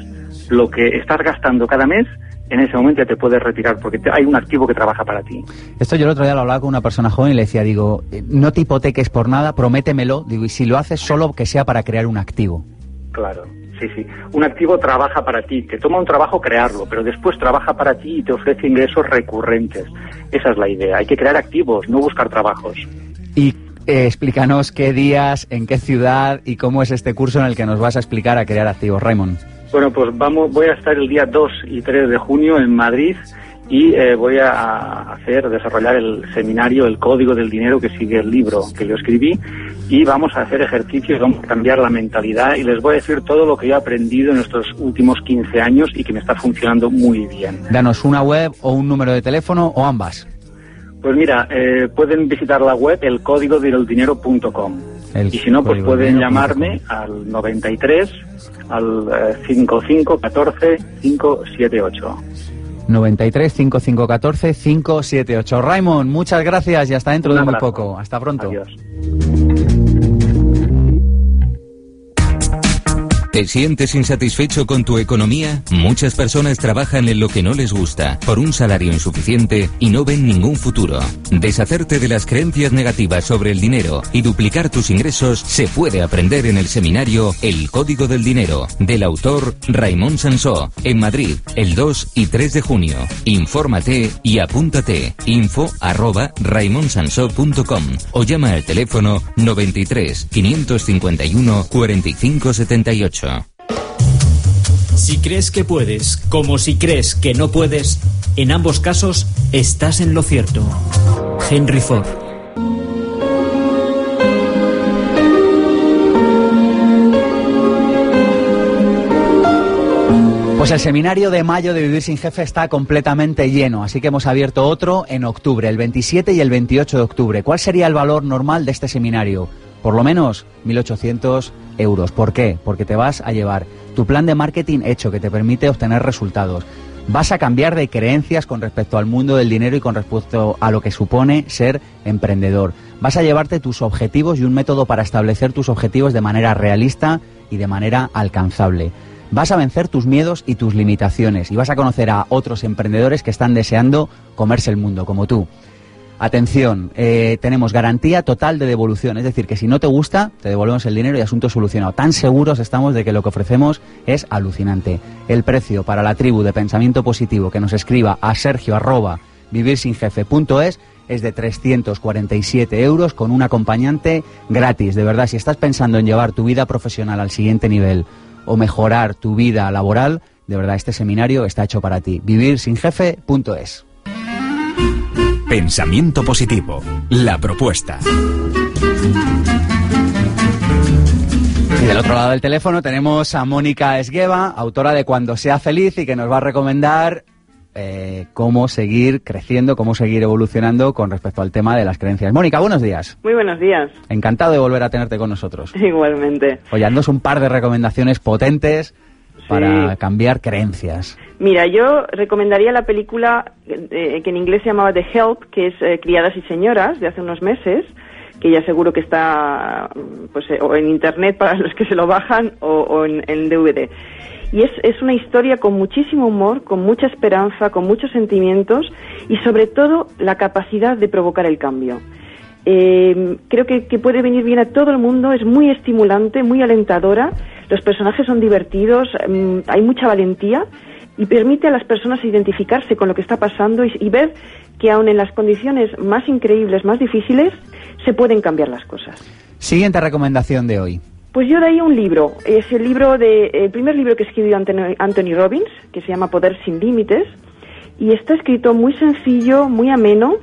lo que estás gastando cada mes, en ese momento ya te puedes retirar porque hay un activo que trabaja para ti. Esto yo el otro día lo hablaba con una persona joven y le decía, digo, eh, no te hipoteques por nada, prométemelo, digo, y si lo haces solo que sea para crear un activo. Claro. Sí, sí. Un activo trabaja para ti, te toma un trabajo crearlo, pero después trabaja para ti y te ofrece ingresos recurrentes. Esa es la idea. Hay que crear activos, no buscar trabajos. ¿Y eh, explícanos qué días, en qué ciudad y cómo es este curso en el que nos vas a explicar a crear activos, Raymond. Bueno, pues vamos, voy a estar el día 2 y 3 de junio en Madrid y eh, voy a hacer, desarrollar el seminario El Código del Dinero que sigue el libro que yo escribí y vamos a hacer ejercicios, vamos a cambiar la mentalidad y les voy a decir todo lo que yo he aprendido en estos últimos 15 años y que me está funcionando muy bien. Danos una web o un número de teléfono o ambas. Pues mira, eh, pueden visitar la web el código dinero.com y si no, pues pueden llamarme al 93 al 55 14 578. 93 5514 578. Raymond, muchas gracias y hasta dentro de muy poco. Hasta pronto. Adiós. ¿Te sientes insatisfecho con tu economía? Muchas personas trabajan en lo que no les gusta, por un salario insuficiente y no ven ningún futuro. Deshacerte de las creencias negativas sobre el dinero y duplicar tus ingresos se puede aprender en el seminario El Código del Dinero, del autor Raymond Sansó, en Madrid, el 2 y 3 de junio. Infórmate y apúntate. Info arroba o llama al teléfono 93 551 4578. Si crees que puedes, como si crees que no puedes, en ambos casos estás en lo cierto. Henry Ford. Pues el seminario de mayo de Vivir sin Jefe está completamente lleno, así que hemos abierto otro en octubre, el 27 y el 28 de octubre. ¿Cuál sería el valor normal de este seminario? Por lo menos 1.800 euros. ¿Por qué? Porque te vas a llevar tu plan de marketing hecho que te permite obtener resultados. Vas a cambiar de creencias con respecto al mundo del dinero y con respecto a lo que supone ser emprendedor. Vas a llevarte tus objetivos y un método para establecer tus objetivos de manera realista y de manera alcanzable. Vas a vencer tus miedos y tus limitaciones y vas a conocer a otros emprendedores que están deseando comerse el mundo como tú. Atención, eh, tenemos garantía total de devolución, es decir, que si no te gusta, te devolvemos el dinero y asunto solucionado. Tan seguros estamos de que lo que ofrecemos es alucinante. El precio para la tribu de pensamiento positivo que nos escriba a sergio arroba vivirsinjefe.es es de 347 euros con un acompañante gratis. De verdad, si estás pensando en llevar tu vida profesional al siguiente nivel o mejorar tu vida laboral, de verdad este seminario está hecho para ti. Vivirsinjefe.es. Pensamiento positivo. La propuesta. Y del otro lado del teléfono tenemos a Mónica Esgueva, autora de Cuando sea feliz y que nos va a recomendar eh, cómo seguir creciendo, cómo seguir evolucionando con respecto al tema de las creencias. Mónica, buenos días. Muy buenos días. Encantado de volver a tenerte con nosotros. Igualmente. Oye, andos un par de recomendaciones potentes para cambiar creencias. Mira, yo recomendaría la película eh, que en inglés se llamaba The Help, que es eh, Criadas y Señoras, de hace unos meses, que ya seguro que está pues, eh, o en internet para los que se lo bajan o, o en, en DVD. Y es, es una historia con muchísimo humor, con mucha esperanza, con muchos sentimientos y sobre todo la capacidad de provocar el cambio. Eh, creo que, que, puede venir bien a todo el mundo, es muy estimulante, muy alentadora, los personajes son divertidos, um, hay mucha valentía y permite a las personas identificarse con lo que está pasando y, y, ver que aun en las condiciones más increíbles, más difíciles, se pueden cambiar las cosas. Siguiente recomendación de hoy. Pues yo daría un libro, es el libro de, el primer libro que escribió Anthony, Anthony Robbins, que se llama Poder sin Límites, y está escrito muy sencillo, muy ameno,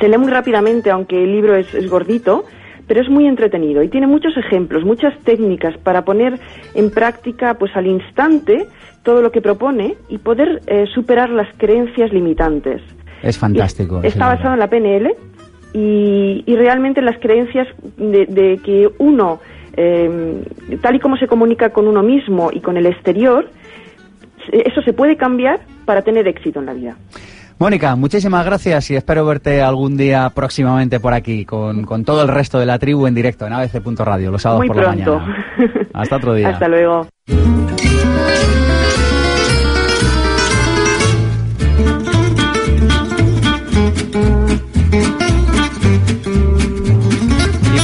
se lee muy rápidamente, aunque el libro es, es, gordito, pero es muy entretenido y tiene muchos ejemplos, muchas técnicas para poner en práctica, pues al instante, todo lo que propone y poder eh, superar las creencias limitantes. Es fantástico. Y está basado en la PNL y, y realmente las creencias de, de que uno, eh, tal y como se comunica con uno mismo y con el exterior, eso se puede cambiar para tener éxito en la vida. Mónica, muchísimas gracias y espero verte algún día próximamente por aquí con, con todo el resto de la tribu en directo en abc.radio los sábados Muy por pronto. la mañana. Hasta otro día. Hasta luego.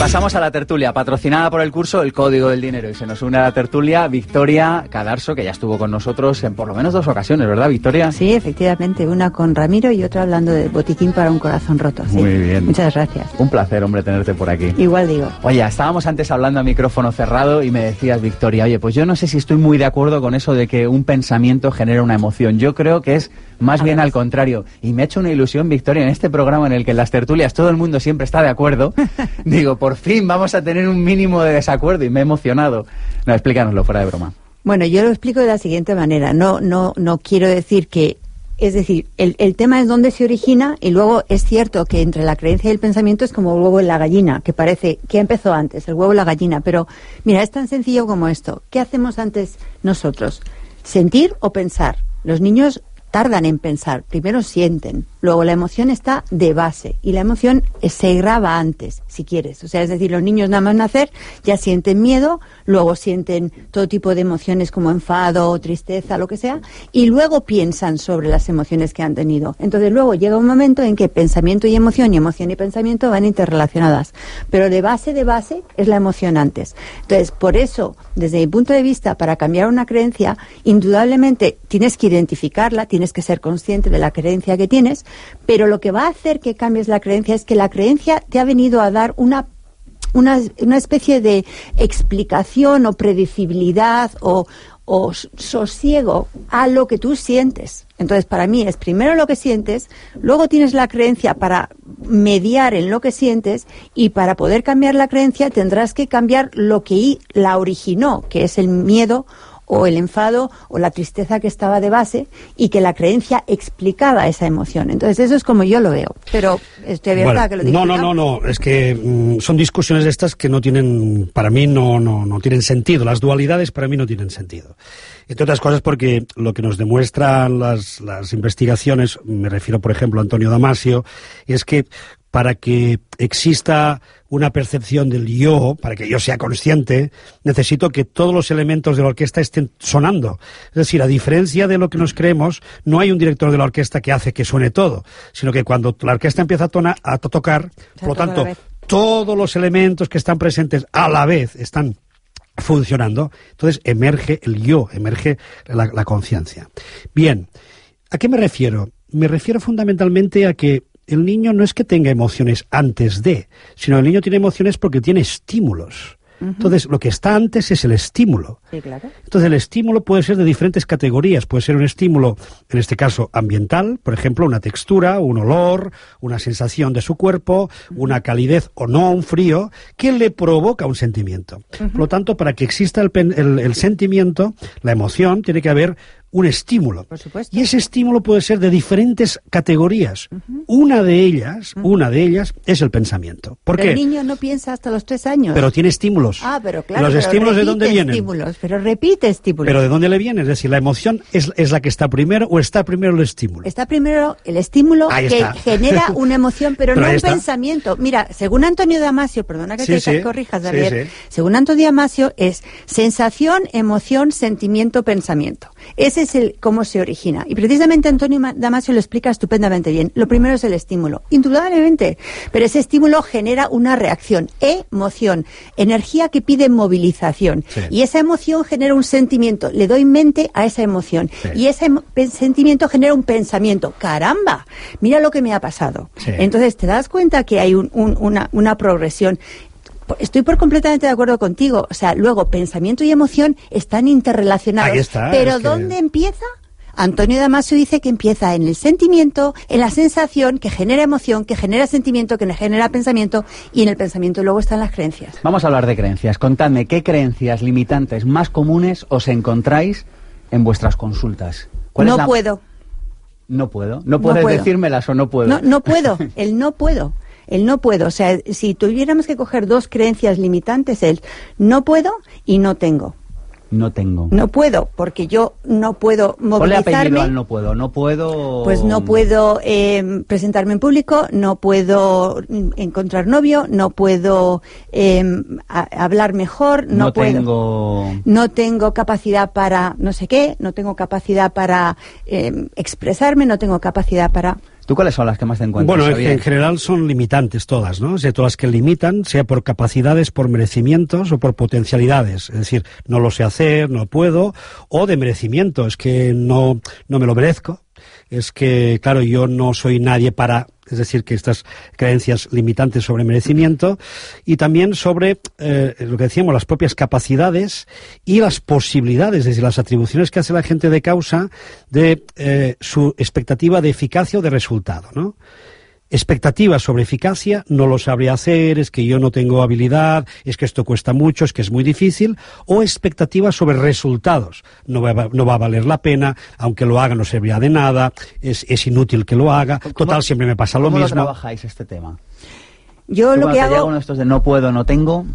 Pasamos a la tertulia, patrocinada por el curso El Código del Dinero. Y se nos une a la tertulia Victoria Cadarso, que ya estuvo con nosotros en por lo menos dos ocasiones, ¿verdad, Victoria? Sí, efectivamente. Una con Ramiro y otra hablando de botiquín para un corazón roto. ¿sí? Muy bien. Muchas gracias. Un placer, hombre, tenerte por aquí. Igual digo. Oye, estábamos antes hablando a micrófono cerrado y me decías, Victoria, oye, pues yo no sé si estoy muy de acuerdo con eso de que un pensamiento genera una emoción. Yo creo que es más bien al contrario. Y me ha hecho una ilusión, Victoria, en este programa en el que en las tertulias todo el mundo siempre está de acuerdo. Digo, por fin vamos a tener un mínimo de desacuerdo y me he emocionado. No, explícanoslo fuera de broma. Bueno, yo lo explico de la siguiente manera. No, no, no quiero decir que es decir, el, el, tema es dónde se origina y luego es cierto que entre la creencia y el pensamiento es como el huevo y la gallina, que parece que empezó antes, el huevo y la gallina. Pero mira, es tan sencillo como esto. ¿Qué hacemos antes nosotros? ¿Sentir o pensar? Los niños tardan en pensar, primero sienten, luego la emoción está de base y la emoción se graba antes, si quieres. O sea, es decir, los niños nada más nacer ya sienten miedo, luego sienten todo tipo de emociones como enfado, tristeza, lo que sea, y luego piensan sobre las emociones que han tenido. Entonces luego llega un momento en que pensamiento y emoción y emoción y pensamiento van interrelacionadas, pero de base de base es la emoción antes. Entonces, por eso, desde mi punto de vista, para cambiar una creencia, indudablemente tienes que identificarla, tienes que ser consciente de la creencia que tienes, pero lo que va a hacer que cambies la creencia es que la creencia te ha venido a dar una una, una especie de explicación o predecibilidad o, o sosiego a lo que tú sientes. Entonces, para mí es primero lo que sientes, luego tienes la creencia para mediar en lo que sientes y para poder cambiar la creencia tendrás que cambiar lo que la originó, que es el miedo o el enfado o la tristeza que estaba de base y que la creencia explicaba esa emoción. Entonces eso es como yo lo veo, pero estoy abierta a que lo diga. No, no, no, no, es que mm, son discusiones de estas que no tienen, para mí no, no, no tienen sentido, las dualidades para mí no tienen sentido. Entre otras cosas porque lo que nos demuestran las, las investigaciones, me refiero por ejemplo a Antonio Damasio, es que para que exista una percepción del yo, para que yo sea consciente, necesito que todos los elementos de la orquesta estén sonando. Es decir, a diferencia de lo que nos creemos, no hay un director de la orquesta que hace que suene todo, sino que cuando la orquesta empieza a, tona- a to- tocar, por lo tanto, todos los elementos que están presentes a la vez están funcionando, entonces emerge el yo, emerge la, la conciencia. Bien, ¿a qué me refiero? Me refiero fundamentalmente a que el niño no es que tenga emociones antes de, sino el niño tiene emociones porque tiene estímulos. Entonces, lo que está antes es el estímulo. Sí, claro. Entonces, el estímulo puede ser de diferentes categorías. Puede ser un estímulo, en este caso, ambiental, por ejemplo, una textura, un olor, una sensación de su cuerpo, una calidez o no, un frío, que le provoca un sentimiento. Por lo tanto, para que exista el, el sentimiento, la emoción, tiene que haber un estímulo. Por supuesto. Y ese estímulo puede ser de diferentes categorías. Una de ellas, una de ellas es el pensamiento. ¿Por Pero qué? el niño no piensa hasta los tres años. Pero tiene estímulos. Ah, pero claro. ¿Los pero estímulos de dónde vienen? Estímulos, pero repite estímulos. Pero ¿de dónde le viene? Es decir, ¿la emoción es, es la que está primero o está primero el estímulo? Está primero el estímulo Ahí que está. genera una emoción, pero, Pero no un está. pensamiento. Mira, según Antonio Damasio, perdona que Sí, te sí. corrijas, Javier, sí. según Antonio Damasio es sensación, emoción, sentimiento, pensamiento. Ese es el cómo se origina. Y precisamente Antonio Ma- Damasio lo explica estupendamente bien. Lo primero es el estímulo, indudablemente, pero ese estímulo genera una reacción, emoción, energía que pide movilización. Sí. Y esa emoción genera un sentimiento, le doy mente a esa emoción. Sí. Y ese sentimiento genera un pensamiento. ¡Caramba! Mira lo que me ha pasado. Sí. Entonces te das cuenta que hay un- un- una, una progresión. Estoy por completamente de acuerdo contigo. O sea, luego pensamiento y emoción están interrelacionados. Ahí está, Pero es que- ¿dónde empieza? Antonio Damasio dice que empieza en el sentimiento, en la sensación que genera emoción, que genera sentimiento, que genera pensamiento y en el pensamiento luego están las creencias. Vamos a hablar de creencias. Contadme, ¿qué creencias limitantes más comunes os encontráis en vuestras consultas? ¿Cuál es No la- puedo. No puedo. No puedes puedo. decírmelas o no puedo. No, no puedo, el no puedo. El no puedo. O sea, si tuviéramos que coger dos creencias limitantes, el no puedo y no tengo. No tengo. No puedo, porque yo no puedo movilizarme. al no puedo. No puedo. Pues no puedo eh, presentarme en público, no puedo mm, encontrar novio, no puedo eh, a- hablar mejor, no, No puedo. tengo. No tengo capacidad para no sé qué, no tengo capacidad para eh, expresarme, no tengo capacidad para... ¿Tú cuáles son las que más te encuentras? Bueno, en, general son limitantes todas, ¿no? O sea, todas las que limitan, sea por capacidades, por merecimientos o por potencialidades. Es decir, no lo sé hacer, no puedo, o de merecimiento, es que no, no me lo merezco. Es que, claro, yo no soy nadie para, es decir, que estas creencias limitantes sobre merecimiento y también sobre eh, lo que decíamos, las propias capacidades y las posibilidades, es decir, las atribuciones que hace la gente de causa de eh, su expectativa de eficacia o de resultado, ¿no? Expectativas sobre eficacia, no lo sabría hacer, es que yo no tengo habilidad, es que esto cuesta mucho, es que es muy difícil, o expectativas sobre resultados, no va, a- no va a valer la pena, aunque lo haga no servirá de nada, es, es inútil que lo haga, total siempre me pasa lo ¿Cómo mismo. trabajáis este tema? Yo lo que hago... uno de estos de no puedo, no tengo.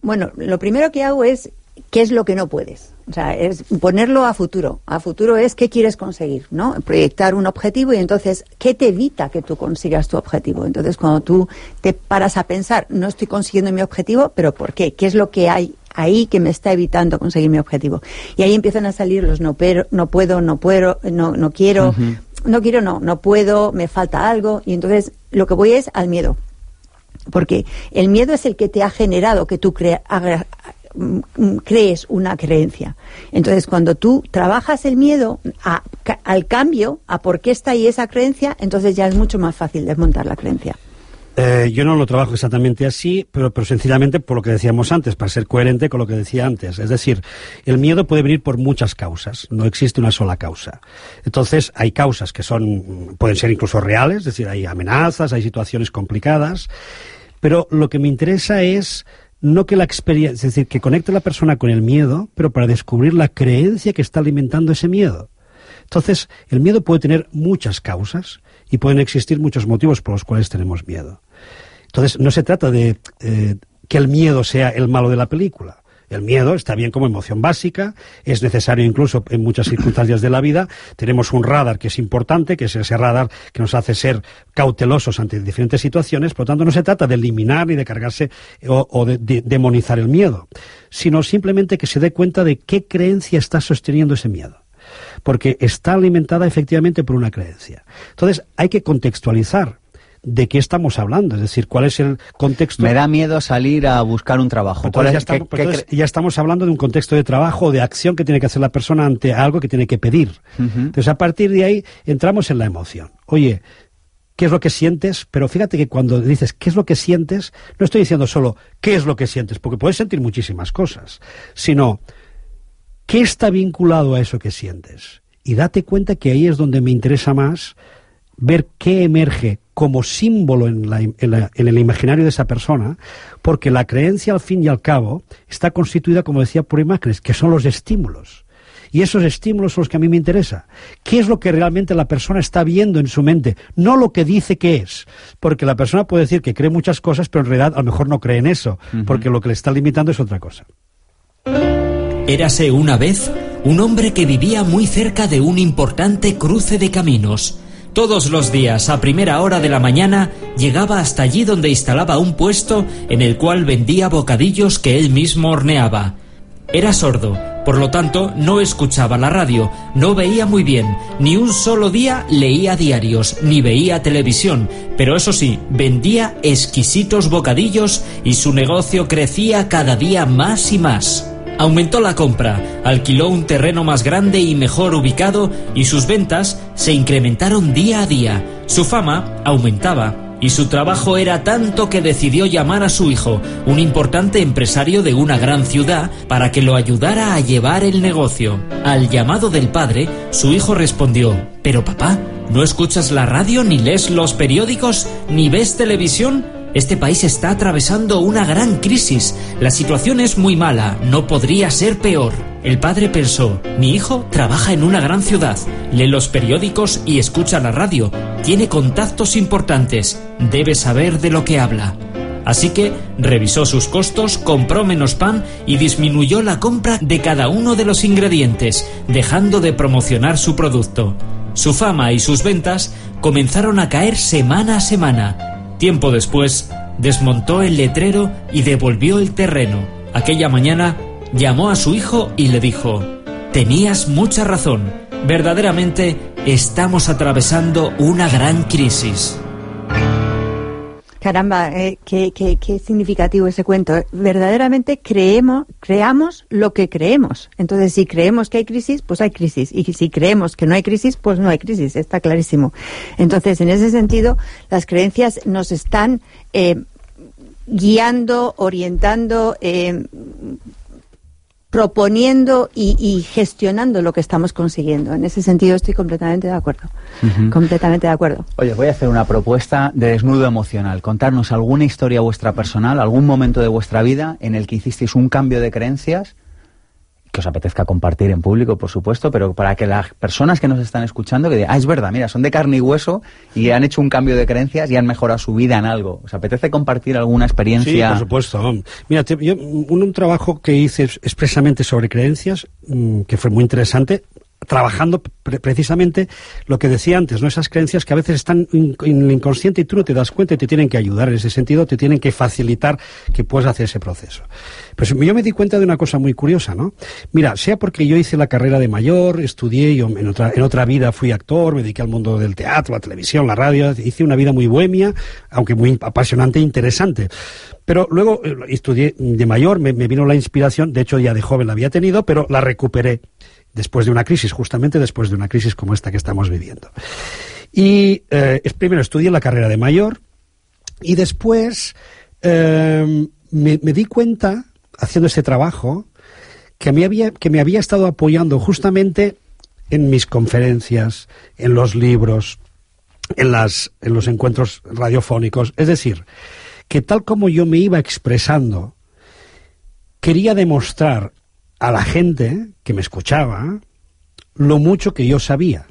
Bueno, lo primero que hago es qué es lo que no puedes. O sea, es ponerlo a futuro. A futuro es qué quieres conseguir, ¿no? Proyectar un objetivo y entonces, ¿qué te evita que tú consigas tu objetivo? Entonces, cuando tú te paras a pensar, no estoy consiguiendo mi objetivo, pero ¿por qué? ¿Qué es lo que hay ahí que me está evitando conseguir mi objetivo? Y ahí empiezan a salir los no, pero, no puedo, no puedo, no, no quiero, no quiero, no, no puedo, me falta algo. Y entonces, lo que voy es al miedo porque el miedo es el que te ha generado que tú crea- crees una creencia. Entonces, cuando tú trabajas el miedo a- al cambio, a por qué está ahí esa creencia, entonces ya es mucho más fácil desmontar la creencia. Eh, yo no lo trabajo exactamente así, pero, pero sencillamente por lo que decíamos antes, para ser coherente con lo que decía antes. Es decir, el miedo puede venir por muchas causas, no existe una sola causa. Entonces, hay causas que son, pueden ser incluso reales, es decir, hay amenazas, hay situaciones complicadas, pero lo que me interesa es no que la experiencia, es decir, que conecte a la persona con el miedo, pero para descubrir la creencia que está alimentando ese miedo. Entonces, el miedo puede tener muchas causas y pueden existir muchos motivos por los cuales tenemos miedo. Entonces, no se trata de eh, que el miedo sea el malo de la película. El miedo está bien como emoción básica, es necesario incluso en muchas circunstancias de la vida. Tenemos un radar que es importante, que es ese radar que nos hace ser cautelosos ante diferentes situaciones. Por lo tanto, no se trata de eliminar ni de cargarse o, de, de demonizar el miedo, sino simplemente que se dé cuenta de qué creencia está sosteniendo ese miedo porque está alimentada efectivamente por una creencia. Entonces, hay que contextualizar de qué estamos hablando, es decir, cuál es el contexto. Me da miedo salir a buscar un trabajo. ya, estamos, ya, estamos, hablando de un contexto de trabajo de acción que tiene que hacer la persona ante algo que tiene que pedir. Entonces, a partir de ahí entramos en la emoción. Oye, ¿qué es lo que sientes? Pero fíjate que cuando dices qué es lo que sientes, no estoy diciendo solo qué es lo que sientes, porque puedes sentir muchísimas cosas, sino qué está vinculado a eso que sientes. Y date cuenta que ahí es donde me interesa más ver qué emerge como símbolo en, el imaginario de esa persona, porque la creencia al fin y al cabo está constituida, como decía, por imágenes, que son los estímulos. Y esos estímulos son los que a mí me interesa. ¿Qué es lo que realmente la persona está viendo en su mente? No lo que dice que es. Porque la persona puede decir que cree muchas cosas, pero en realidad a lo mejor no cree en eso, porque lo que le está limitando es otra cosa. Érase una vez un hombre que vivía muy cerca de un importante cruce de caminos. Todos los días, a primera hora de la mañana, llegaba hasta allí donde instalaba un puesto en el cual vendía bocadillos que él mismo horneaba. Era sordo, por lo tanto no escuchaba la radio, no veía muy bien, ni un solo día leía diarios, ni veía televisión, pero eso sí, vendía exquisitos bocadillos y su negocio crecía cada día más y más. Aumentó la compra, alquiló un terreno más grande y mejor ubicado y sus ventas se incrementaron día a día. Su fama aumentaba y su trabajo era tanto que decidió llamar a su hijo, un importante empresario de una gran ciudad, para que lo ayudara a llevar el negocio. Al llamado del padre, su hijo respondió, Pero papá, ¿no escuchas la radio, ni lees los periódicos, ni ves televisión? Este país está atravesando una gran crisis. La situación es muy mala, no podría ser peor. El padre pensó, mi hijo trabaja en una gran ciudad, lee los periódicos y escucha la radio, tiene contactos importantes, debe saber de lo que habla. Así que revisó sus costos, compró menos pan y disminuyó la compra de cada uno de los ingredientes, dejando de promocionar su producto. Su fama y sus ventas comenzaron a caer semana a semana Tiempo después, desmontó el letrero y devolvió el terreno. Aquella mañana llamó a su hijo y le dijo, Tenías mucha razón, verdaderamente estamos atravesando una gran crisis. Caramba, eh, qué, qué, significativo ese cuento. Verdaderamente creemos, creamos lo que creemos. Entonces, si creemos que hay crisis, pues hay crisis. Y si creemos que no hay crisis, pues no hay crisis. Está clarísimo. Entonces, en ese sentido, las creencias nos están eh, guiando, orientando, eh, proponiendo y, gestionando lo que estamos consiguiendo. En ese sentido estoy completamente de acuerdo. Completamente de acuerdo. Oye, voy a hacer una propuesta de desnudo emocional. Contarnos alguna historia vuestra personal, algún momento de vuestra vida en el que hicisteis un cambio de creencias os apetezca compartir en público, por supuesto, pero para que las personas que nos están escuchando, que digan, ah, es verdad, mira, son de carne y hueso y han hecho un cambio de creencias y han mejorado su vida en algo. ¿Os apetece compartir alguna experiencia? Sí, por supuesto. Mira, yo, un, trabajo que hice expresamente sobre creencias, mm, que fue muy interesante, trabajando precisamente lo que decía antes, ¿no? Esas creencias que a veces están en el inconsciente y tú no te das cuenta y te tienen que ayudar en ese sentido, te tienen que facilitar que puedas hacer ese proceso. Pues yo me di cuenta de una cosa muy curiosa, ¿no? Mira, sea porque yo hice la carrera de mayor, estudié, yo en otra, en otra vida fui actor, me dediqué al mundo del teatro, la televisión, la radio, hice una vida muy bohemia, aunque muy apasionante e interesante. Pero luego eh, estudié de mayor, me, me vino la inspiración, de hecho ya de joven la había tenido, pero la recuperé después de una crisis, justamente después de una crisis como esta que estamos viviendo. Y eh, primero estudié la carrera de mayor y después em, me, di cuenta, haciendo este trabajo, que me, había, que me había estado apoyando justamente en mis conferencias, en los libros, en, las, en los encuentros radiofónicos. Es decir, que tal como yo me iba expresando quería demostrar a la gente que me escuchaba lo mucho que yo sabía.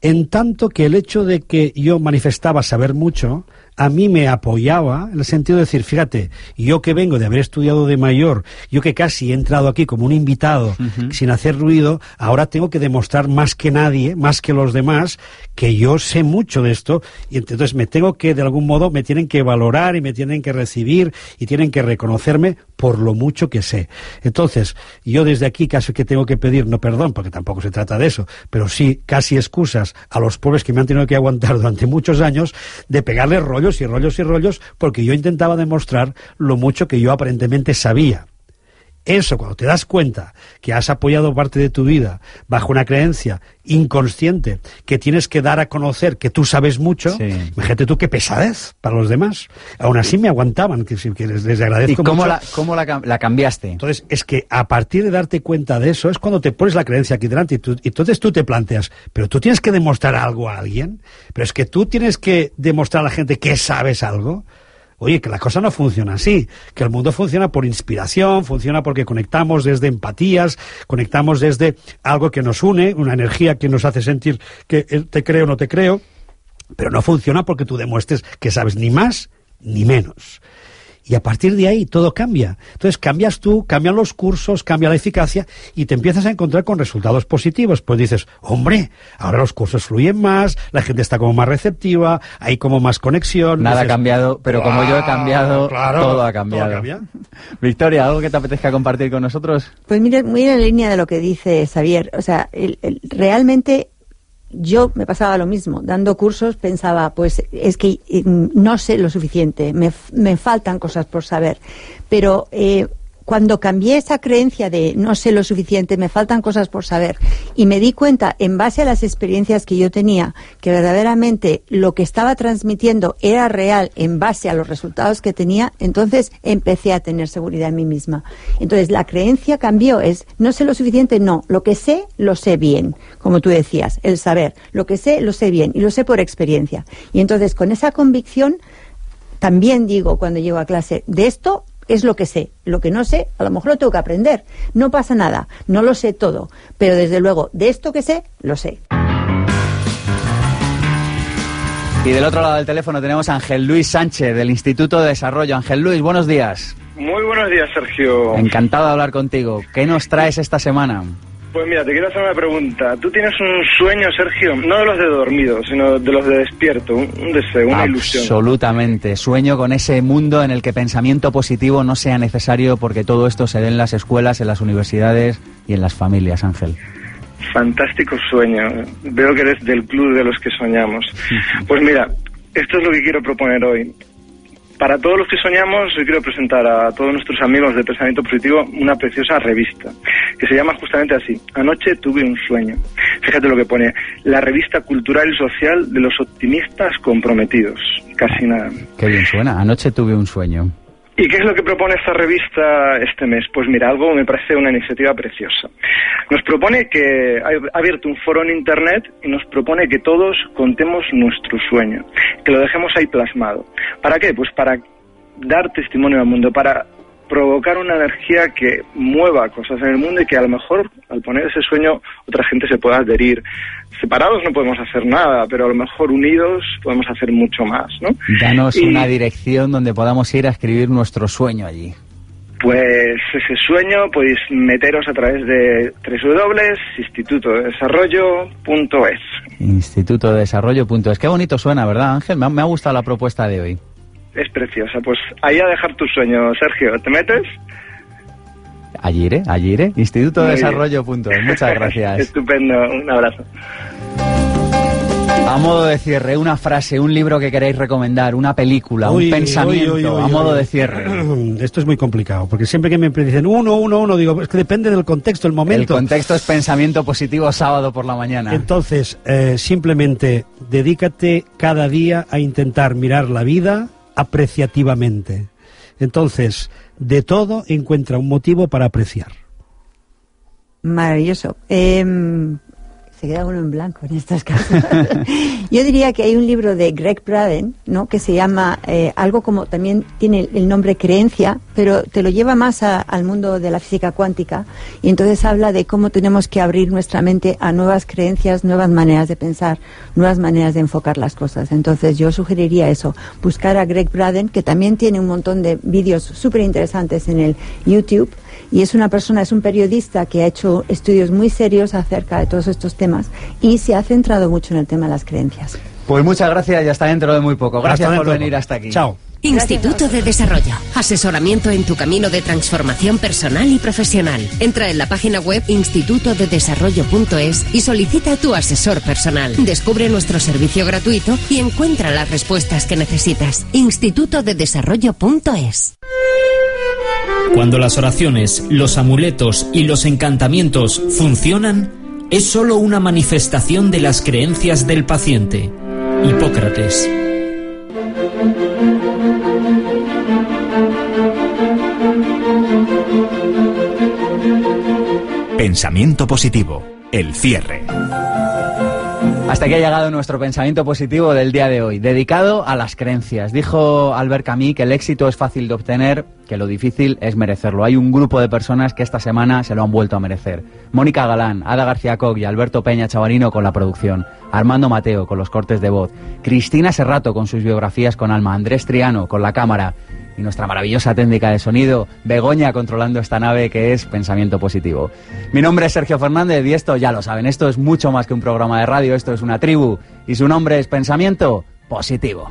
En tanto que el hecho de que yo manifestaba saber mucho a mí me apoyaba en el sentido de decir, fíjate, yo que vengo de haber estudiado de mayor, yo que casi he entrado aquí como un invitado sin hacer ruido, ahora tengo que demostrar más que nadie, más que los demás, que yo sé mucho de esto y entonces me tengo que, de algún modo, me tienen que valorar y me tienen que recibir y tienen que reconocerme por lo mucho que sé. Entonces, yo desde aquí casi que tengo que pedir, no perdón, porque tampoco se trata de eso, pero sí casi excusas a los pobres que me han tenido que aguantar durante muchos años de pegarle y rollos y rollos porque yo intentaba demostrar lo mucho que yo aparentemente sabía. Eso, cuando te das cuenta que has apoyado parte de tu vida bajo una creencia inconsciente, que tienes que dar a conocer que tú sabes mucho, imagínate tú qué pesadez para los demás. Aún así me aguantaban, que, que les, les agradezco ¿Y cómo, mucho. La, cómo la, la, cambiaste? Entonces, es que a partir de darte cuenta de eso, es cuando te pones la creencia aquí delante y, tú, y entonces tú te planteas, pero tú tienes que demostrar algo a alguien, pero es que tú tienes que demostrar a la gente que sabes algo. Oye, que la cosa no funciona así, que el mundo funciona por inspiración, funciona porque conectamos desde empatías, conectamos desde algo que nos une, una energía que nos hace sentir que te creo o no te creo, pero no funciona porque tú demuestres que sabes ni más ni menos. Y a partir de ahí todo cambia. Entonces cambias tú, cambian los cursos, cambia la eficacia y te empiezas a encontrar con resultados positivos. Pues dices, hombre, ahora los cursos fluyen más, la gente está como más receptiva, hay como más conexión. Nada dices, ha cambiado, pero como yo he cambiado, claro, todo ha cambiado. todo cambia. Victoria, ¿algo que te apetezca compartir con nosotros? Pues mira, muy en la línea de lo que dice Xavier. O sea, el, el, realmente yo me pasaba lo mismo. Dando cursos pensaba, pues es que no sé lo suficiente, me, me faltan cosas por saber. Pero eh, cuando cambié esa creencia de no sé lo suficiente, me faltan cosas por saber, y me di cuenta, en base a las experiencias que yo tenía, que verdaderamente lo que estaba transmitiendo era real en base a los resultados que tenía, entonces empecé a tener seguridad en mí misma. Entonces la creencia cambió, es no sé lo suficiente, no, lo que sé, lo sé bien, como tú decías, el saber, lo que sé, lo sé bien, y lo sé por experiencia. Y entonces con esa convicción, también digo cuando llego a clase, de esto es lo que sé. Lo que no sé, a lo mejor lo tengo que aprender. No pasa nada, no lo sé todo. Pero desde luego, de esto que sé, lo sé. Y del otro lado del teléfono tenemos a Ángel Luis Sánchez, del Instituto de Desarrollo. Ángel Luis, buenos días. Muy buenos días, Sergio. Encantado de hablar contigo. ¿Qué nos traes esta semana? Pues mira, te quiero hacer una pregunta. Tú tienes un sueño, Sergio, no de los de dormido, sino de los de despierto, un, deseo, una ilusión. Absolutamente. Sueño con ese mundo en el que pensamiento positivo no sea necesario porque todo esto se dé en las escuelas, en las universidades y en las familias, Ángel. Fantástico sueño. Veo que eres del club de los que soñamos. Pues mira, esto es lo que quiero proponer hoy. Para todos los que soñamos, hoy quiero presentar a todos nuestros amigos de Pensamiento Positivo una preciosa revista que se llama justamente así. Anoche tuve un sueño. Fíjate lo que pone. La revista cultural y social de los optimistas comprometidos. Casi nada. Qué bien suena. Anoche tuve un sueño. ¿Y qué es lo que propone esta revista este mes? Pues mira, algo me parece una iniciativa preciosa. Nos propone que ha abierto un foro en Internet y nos propone que todos contemos nuestro sueño, que lo dejemos ahí plasmado. ¿Para qué? Pues para dar testimonio al mundo, para provocar una energía que mueva cosas en el mundo y que a lo mejor al poner ese sueño otra gente se pueda adherir. Separados no podemos hacer nada, pero a lo mejor unidos podemos hacer mucho más, ¿no? Danos Y- una dirección donde podamos ir a escribir nuestro sueño allí. Pues ese sueño podéis meteros a través de www.institutodesarrollo.es. Instituto de Desarrollo.es. Qué bonito suena, ¿verdad, Ángel? Me ha, me ha gustado la propuesta de hoy. Es preciosa. Pues ahí a dejar tu sueño, Sergio. ¿Te metes? Allí iré, allí iré. Instituto de Muy bien. Desarrollo.es. Muchas gracias. Estupendo. Un abrazo. A modo de cierre, una frase, un libro que queréis recomendar, una película, Uy, un pensamiento, uy, uy, uy, a modo de cierre. Esto es muy complicado, porque siempre que me dicen uno, uno, uno, digo, es que depende del contexto, el El momento. contexto es pensamiento positivo sábado por la mañana. Entonces, eh, simplemente dedícate cada día a intentar mirar la vida apreciativamente. Entonces, de todo encuentra un motivo para apreciar. Maravilloso. Em, se queda uno en blanco en estos casos. Yo diría que hay un libro de Greg Braden, ¿no? Que se llama eh, algo como también tiene el nombre creencia, pero te lo lleva más al mundo de la física cuántica y entonces habla de cómo tenemos que abrir nuestra mente a nuevas creencias, nuevas maneras de pensar, nuevas maneras de enfocar las cosas. Entonces yo sugeriría eso, buscar a Greg Braden, que también tiene un montón de vídeos súper interesantes en el YouTube y es una persona, es un periodista que ha hecho estudios muy serios acerca de todos estos temas y se ha centrado mucho en el tema de las creencias. Pues muchas gracias y hasta dentro de muy poco. Gracias por venir hasta aquí. Chao. Instituto de Desarrollo. Asesoramiento en tu camino de transformación personal y profesional. Entra en la página web institutodedesarrollo.es y solicita a tu asesor personal. Descubre nuestro servicio gratuito y encuentra las respuestas que necesitas. Institutodedesarrollo.es. Cuando las oraciones, los amuletos y los encantamientos funcionan, es sólo una manifestación de las creencias del paciente. Hipócrates. Pensamiento positivo. El cierre. Hasta aquí ha llegado nuestro pensamiento positivo del día de hoy, dedicado a las creencias. Dijo Albert Camus que el éxito es fácil de obtener, que lo difícil es merecerlo. Hay un grupo de personas que esta semana se lo han vuelto a merecer. Mónica Galán, Ada García Cog y Alberto Peña Chavarino con la producción, Armando Mateo con los cortes de voz, Cristina Serrato con sus biografías con alma, Andrés Triano con la cámara, y nuestra maravillosa técnica de sonido, Begoña controlando esta nave que es Pensamiento Positivo. Mi nombre es Sergio Fernández y esto ya lo saben, esto es mucho más que un programa de radio, esto es una tribu y su nombre es Pensamiento Positivo.